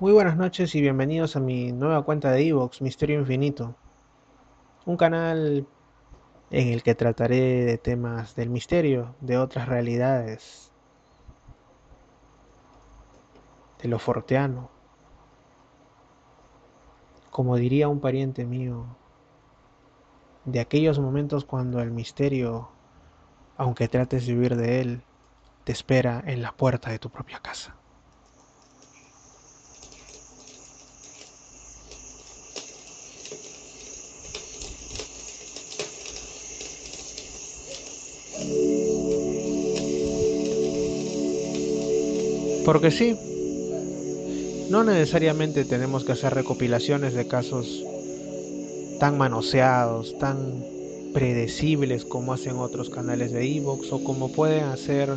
Muy buenas noches y bienvenidos a mi nueva cuenta de Evox, Misterio Infinito. Un canal en el que trataré de temas del misterio, de otras realidades, de lo forteano. Como diría un pariente mío, de aquellos momentos cuando el misterio, aunque trates de huir de él, te espera en la puerta de tu propia casa. Porque sí, no necesariamente tenemos que hacer recopilaciones de casos tan manoseados, tan predecibles como hacen otros canales de Evox o como pueden hacer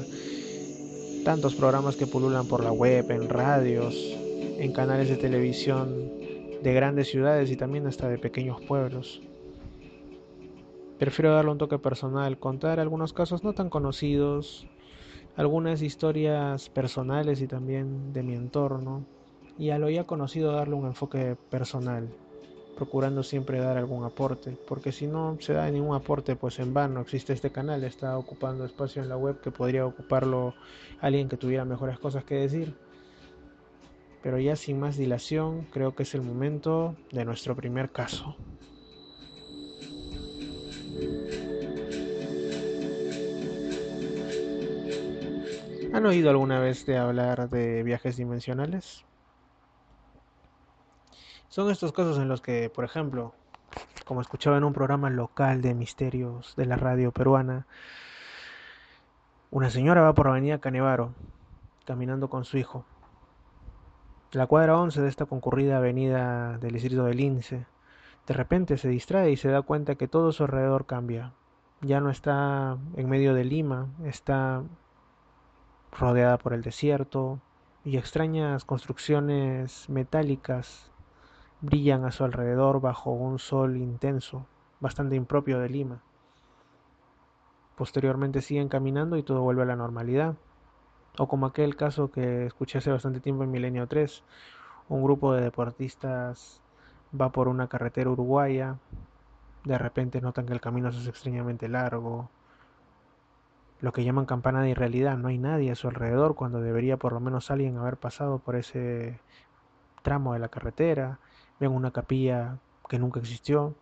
tantos programas que pululan por la web, en radios, en canales de televisión de grandes ciudades y también hasta de pequeños pueblos. Prefiero darle un toque personal, contar algunos casos no tan conocidos, algunas historias personales y también de mi entorno, y a lo ya conocido darle un enfoque personal, procurando siempre dar algún aporte, porque si no se da ningún aporte, pues en vano existe este canal, está ocupando espacio en la web que podría ocuparlo alguien que tuviera mejores cosas que decir. Pero ya sin más dilación, creo que es el momento de nuestro primer caso. ¿Han oído alguna vez de hablar de viajes dimensionales? Son estos casos en los que, por ejemplo, como escuchaba en un programa local de misterios de la radio peruana, una señora va por la avenida Canevaro, caminando con su hijo. La cuadra 11 de esta concurrida avenida del distrito del Lince, de repente se distrae y se da cuenta que todo su alrededor cambia. Ya no está en medio de Lima, está rodeada por el desierto y extrañas construcciones metálicas brillan a su alrededor bajo un sol intenso, bastante impropio de Lima. Posteriormente siguen caminando y todo vuelve a la normalidad. O como aquel caso que escuché hace bastante tiempo en Milenio 3, un grupo de deportistas va por una carretera uruguaya, de repente notan que el camino hace extrañamente largo, lo que llaman campana de irrealidad, no hay nadie a su alrededor cuando debería por lo menos alguien haber pasado por ese tramo de la carretera, ven una capilla que nunca existió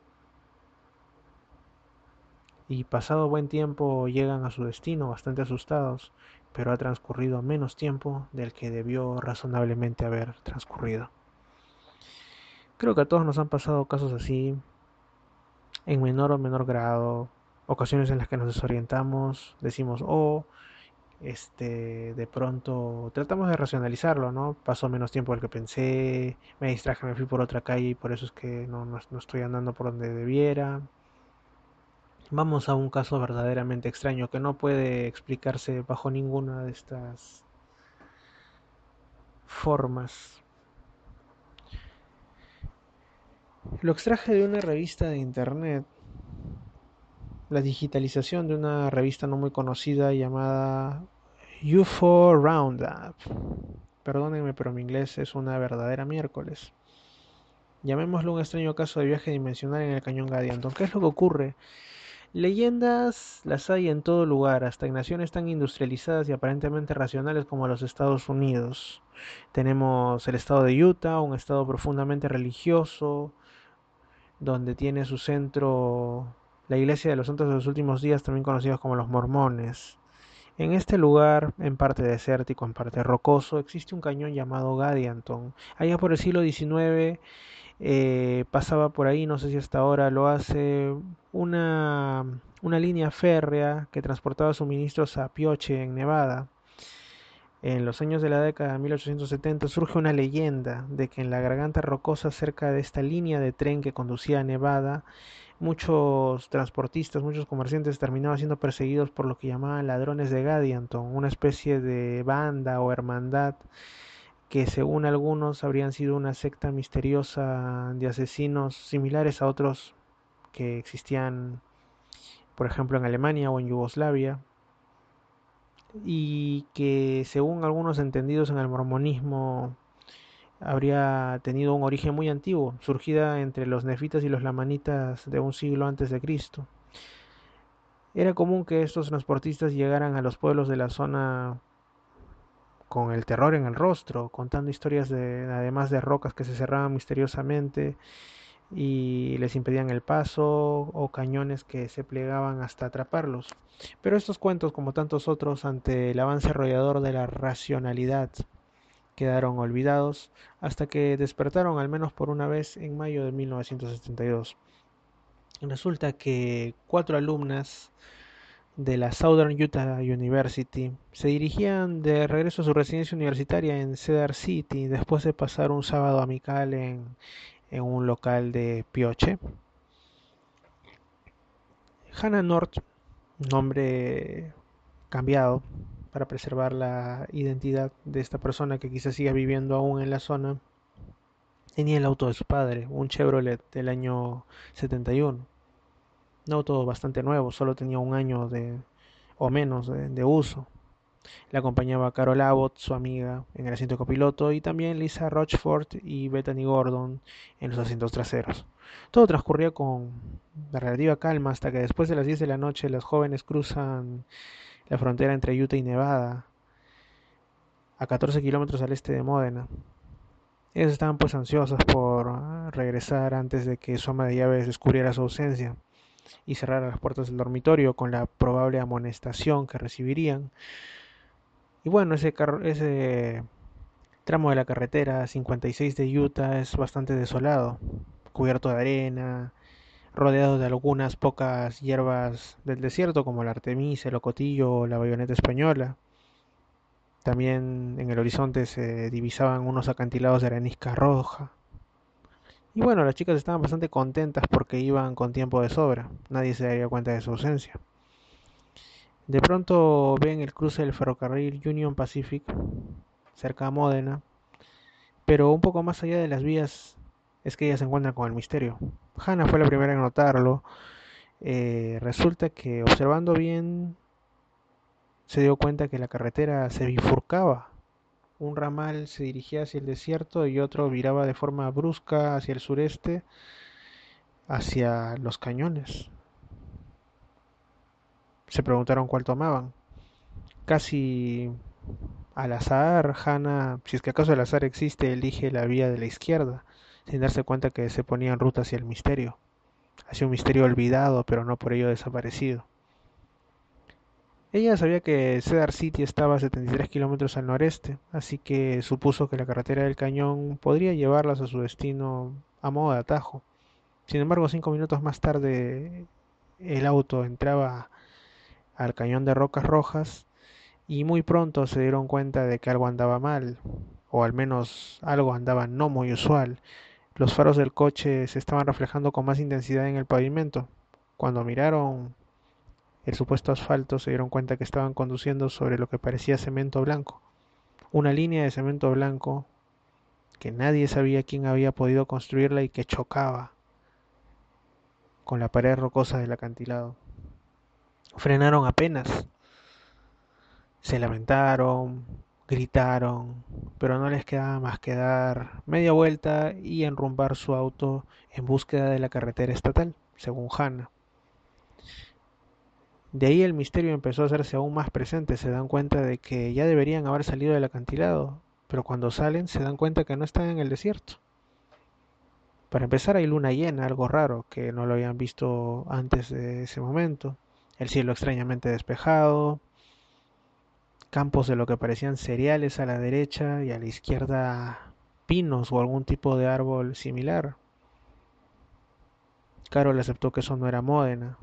y pasado buen tiempo llegan a su destino bastante asustados, pero ha transcurrido menos tiempo del que debió razonablemente haber transcurrido. Creo que a todos nos han pasado casos así, en menor o menor grado, ocasiones en las que nos desorientamos, decimos, oh, este, de pronto tratamos de racionalizarlo, ¿no? Pasó menos tiempo del que pensé, me distraje, me fui por otra calle y por eso es que no, no, no estoy andando por donde debiera. Vamos a un caso verdaderamente extraño que no puede explicarse bajo ninguna de estas formas. Lo extraje de una revista de internet la digitalización de una revista no muy conocida llamada UFO Roundup. Perdónenme, pero mi inglés es una verdadera miércoles. Llamémoslo un extraño caso de viaje dimensional en el cañón Gadianton. ¿Qué es lo que ocurre? Leyendas las hay en todo lugar, hasta en naciones tan industrializadas y aparentemente racionales como los Estados Unidos. Tenemos el estado de Utah, un estado profundamente religioso, donde tiene su centro la iglesia de los santos de los últimos días, también conocidos como los mormones. En este lugar, en parte desértico, en parte rocoso, existe un cañón llamado Gadianton. Allá por el siglo XIX eh, pasaba por ahí, no sé si hasta ahora lo hace, una, una línea férrea que transportaba suministros a Pioche, en Nevada. En los años de la década de 1870 surge una leyenda de que en la garganta rocosa cerca de esta línea de tren que conducía a Nevada, muchos transportistas, muchos comerciantes terminaban siendo perseguidos por lo que llamaban ladrones de Gadianton, una especie de banda o hermandad que según algunos habrían sido una secta misteriosa de asesinos similares a otros que existían, por ejemplo, en Alemania o en Yugoslavia, y que según algunos entendidos en el mormonismo habría tenido un origen muy antiguo, surgida entre los nefitas y los lamanitas de un siglo antes de Cristo. Era común que estos transportistas llegaran a los pueblos de la zona con el terror en el rostro, contando historias de además de rocas que se cerraban misteriosamente y les impedían el paso o cañones que se plegaban hasta atraparlos. Pero estos cuentos, como tantos otros, ante el avance arrollador de la racionalidad, quedaron olvidados hasta que despertaron al menos por una vez en mayo de 1972. Resulta que cuatro alumnas de la Southern Utah University se dirigían de regreso a su residencia universitaria en Cedar City después de pasar un sábado amical en, en un local de Pioche. Hannah North, nombre cambiado para preservar la identidad de esta persona que quizás siga viviendo aún en la zona, tenía el auto de su padre, un Chevrolet del año 71. Un auto bastante nuevo, solo tenía un año de, o menos de, de uso. Le acompañaba Carol Abbott, su amiga, en el asiento copiloto, y también Lisa Rochford y Bethany Gordon en los asientos traseros. Todo transcurría con relativa calma hasta que después de las 10 de la noche las jóvenes cruzan la frontera entre Utah y Nevada, a 14 kilómetros al este de Módena. Ellas estaban pues ansiosas por regresar antes de que su ama de llaves descubriera su ausencia y cerrara las puertas del dormitorio con la probable amonestación que recibirían y bueno, ese, ese tramo de la carretera 56 de Utah es bastante desolado, cubierto de arena, rodeado de algunas pocas hierbas del desierto como la artemisa, el ocotillo o la bayoneta española. También en el horizonte se divisaban unos acantilados de arenisca roja. Y bueno, las chicas estaban bastante contentas porque iban con tiempo de sobra. Nadie se daría cuenta de su ausencia. De pronto ven el cruce del ferrocarril Union Pacific cerca de Módena, pero un poco más allá de las vías es que ella se encuentra con el misterio. Hannah fue la primera en notarlo. Eh, resulta que observando bien se dio cuenta que la carretera se bifurcaba. Un ramal se dirigía hacia el desierto y otro viraba de forma brusca hacia el sureste, hacia los cañones se preguntaron cuál tomaban. Casi al azar, Hannah, si es que acaso el azar existe, elige la vía de la izquierda, sin darse cuenta que se ponía en ruta hacia el misterio, hacia un misterio olvidado, pero no por ello desaparecido. Ella sabía que Cedar City estaba a 73 kilómetros al noreste, así que supuso que la carretera del cañón podría llevarlas a su destino a modo de atajo. Sin embargo, cinco minutos más tarde, el auto entraba al cañón de Rocas Rojas y muy pronto se dieron cuenta de que algo andaba mal, o al menos algo andaba no muy usual. Los faros del coche se estaban reflejando con más intensidad en el pavimento. Cuando miraron el supuesto asfalto se dieron cuenta que estaban conduciendo sobre lo que parecía cemento blanco. Una línea de cemento blanco que nadie sabía quién había podido construirla y que chocaba con la pared rocosa del acantilado. Frenaron apenas. Se lamentaron, gritaron, pero no les quedaba más que dar media vuelta y enrumbar su auto en búsqueda de la carretera estatal, según Hannah. De ahí el misterio empezó a hacerse aún más presente. Se dan cuenta de que ya deberían haber salido del acantilado, pero cuando salen se dan cuenta que no están en el desierto. Para empezar hay luna llena, algo raro, que no lo habían visto antes de ese momento el cielo extrañamente despejado, campos de lo que parecían cereales a la derecha y a la izquierda pinos o algún tipo de árbol similar. Carol aceptó que eso no era Módena.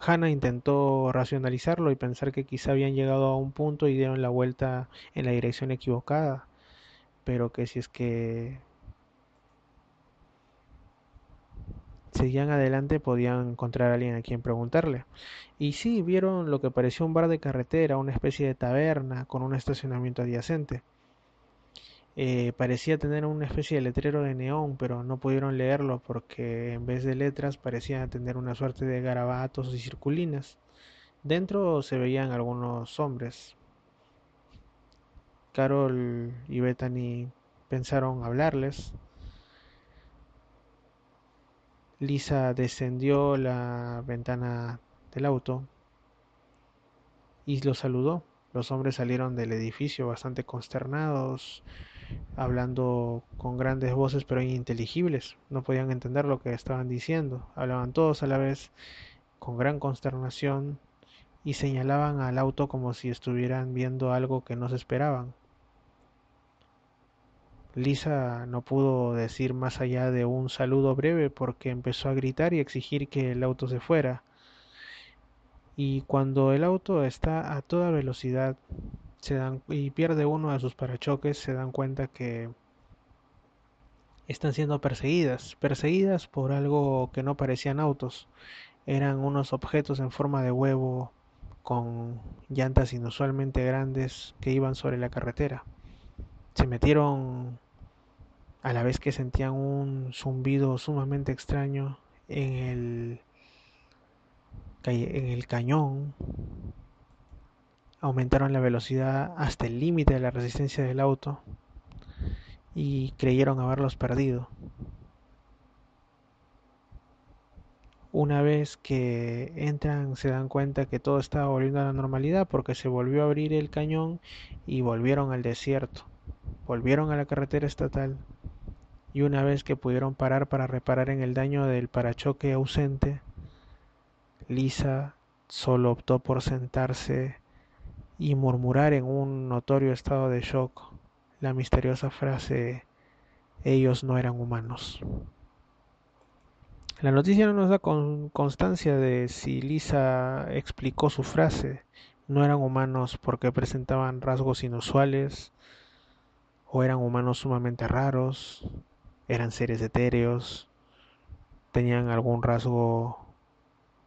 Hannah intentó racionalizarlo y pensar que quizá habían llegado a un punto y dieron la vuelta en la dirección equivocada, pero que si es que seguían adelante podían encontrar a alguien a quien preguntarle. Y sí, vieron lo que parecía un bar de carretera, una especie de taberna con un estacionamiento adyacente. Eh, parecía tener una especie de letrero de neón, pero no pudieron leerlo porque en vez de letras parecía tener una suerte de garabatos y circulinas. Dentro se veían algunos hombres. Carol y Bethany pensaron hablarles. Lisa descendió la ventana del auto y los saludó. Los hombres salieron del edificio bastante consternados, hablando con grandes voces pero ininteligibles. No podían entender lo que estaban diciendo. Hablaban todos a la vez con gran consternación y señalaban al auto como si estuvieran viendo algo que no se esperaban. Lisa no pudo decir más allá de un saludo breve porque empezó a gritar y exigir que el auto se fuera. Y cuando el auto está a toda velocidad se dan, y pierde uno de sus parachoques, se dan cuenta que están siendo perseguidas, perseguidas por algo que no parecían autos, eran unos objetos en forma de huevo con llantas inusualmente grandes que iban sobre la carretera. Se metieron a la vez que sentían un zumbido sumamente extraño en el, cañón aumentaron la velocidad hasta el límite de la resistencia del auto y creyeron haberlos perdido. Una vez que entran se dan cuenta que todo estaba volviendo a la normalidad porque se volvió a abrir el cañón y volvieron al desierto. Volvieron a la carretera estatal y una vez que pudieron parar para reparar en el daño del parachoque ausente, Lisa solo optó por sentarse y murmurar en un notorio estado de shock la misteriosa frase ellos no eran humanos. La noticia no nos da constancia de si Lisa explicó su frase, no eran humanos porque presentaban rasgos inusuales, o eran humanos sumamente raros, eran seres etéreos, tenían algún rasgo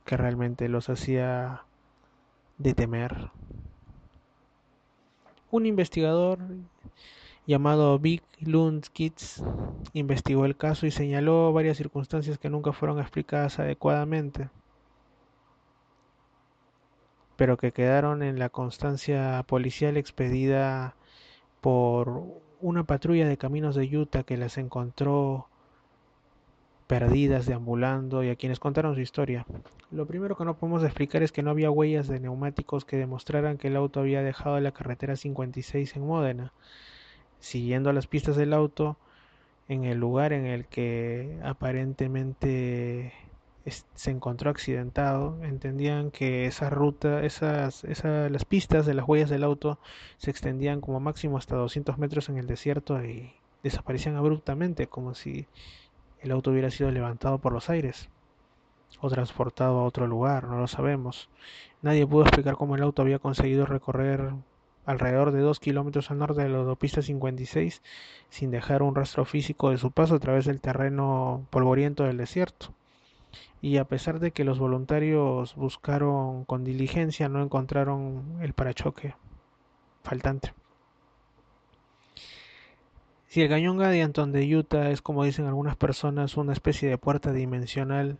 que realmente los hacía de temer. Un investigador llamado Vic Lundskitz investigó el caso y señaló varias circunstancias que nunca fueron explicadas adecuadamente, pero que quedaron en la constancia policial expedida por una patrulla de caminos de Utah que las encontró perdidas, deambulando y a quienes contaron su historia. Lo primero que no podemos explicar es que no había huellas de neumáticos que demostraran que el auto había dejado la carretera 56 en Módena. Siguiendo las pistas del auto, en el lugar en el que aparentemente se encontró accidentado, entendían que esa ruta, esas, las pistas de las huellas del auto se extendían como máximo hasta 200 metros en el desierto y desaparecían abruptamente, como si el auto hubiera sido levantado por los aires o transportado a otro lugar, no lo sabemos. Nadie pudo explicar cómo el auto había conseguido recorrer alrededor de dos kilómetros al norte de la autopista 56 sin dejar un rastro físico de su paso a través del terreno polvoriento del desierto. Y a pesar de que los voluntarios buscaron con diligencia, no encontraron el parachoque faltante. Si el cañón Gadianton de Utah es, como dicen algunas personas, una especie de puerta dimensional,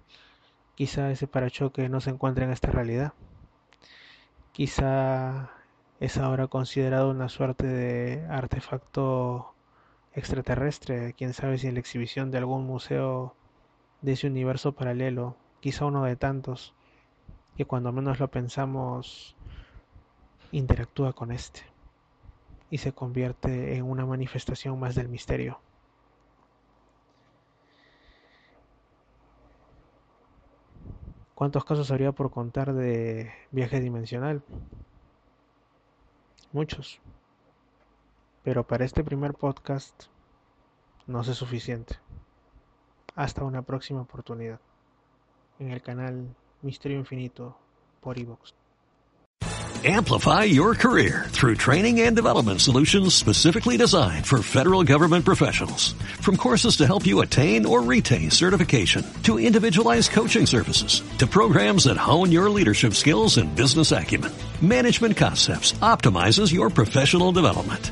quizá ese parachoque no se encuentre en esta realidad. Quizá es ahora considerado una suerte de artefacto extraterrestre, quién sabe si en la exhibición de algún museo de ese universo paralelo, quizá uno de tantos, que cuando menos lo pensamos interactúa con este y se convierte en una manifestación más del misterio. ¿Cuántos casos habría por contar de viaje dimensional? Muchos. Pero para este primer podcast no es suficiente. Hasta una próxima oportunidad en el canal Misterio Infinito por iVoox. Amplify your career through training and development solutions specifically designed for federal government professionals. From courses to help you attain or retain certification, to individualized coaching services, to programs that hone your leadership skills and business acumen, Management Concepts optimizes your professional development.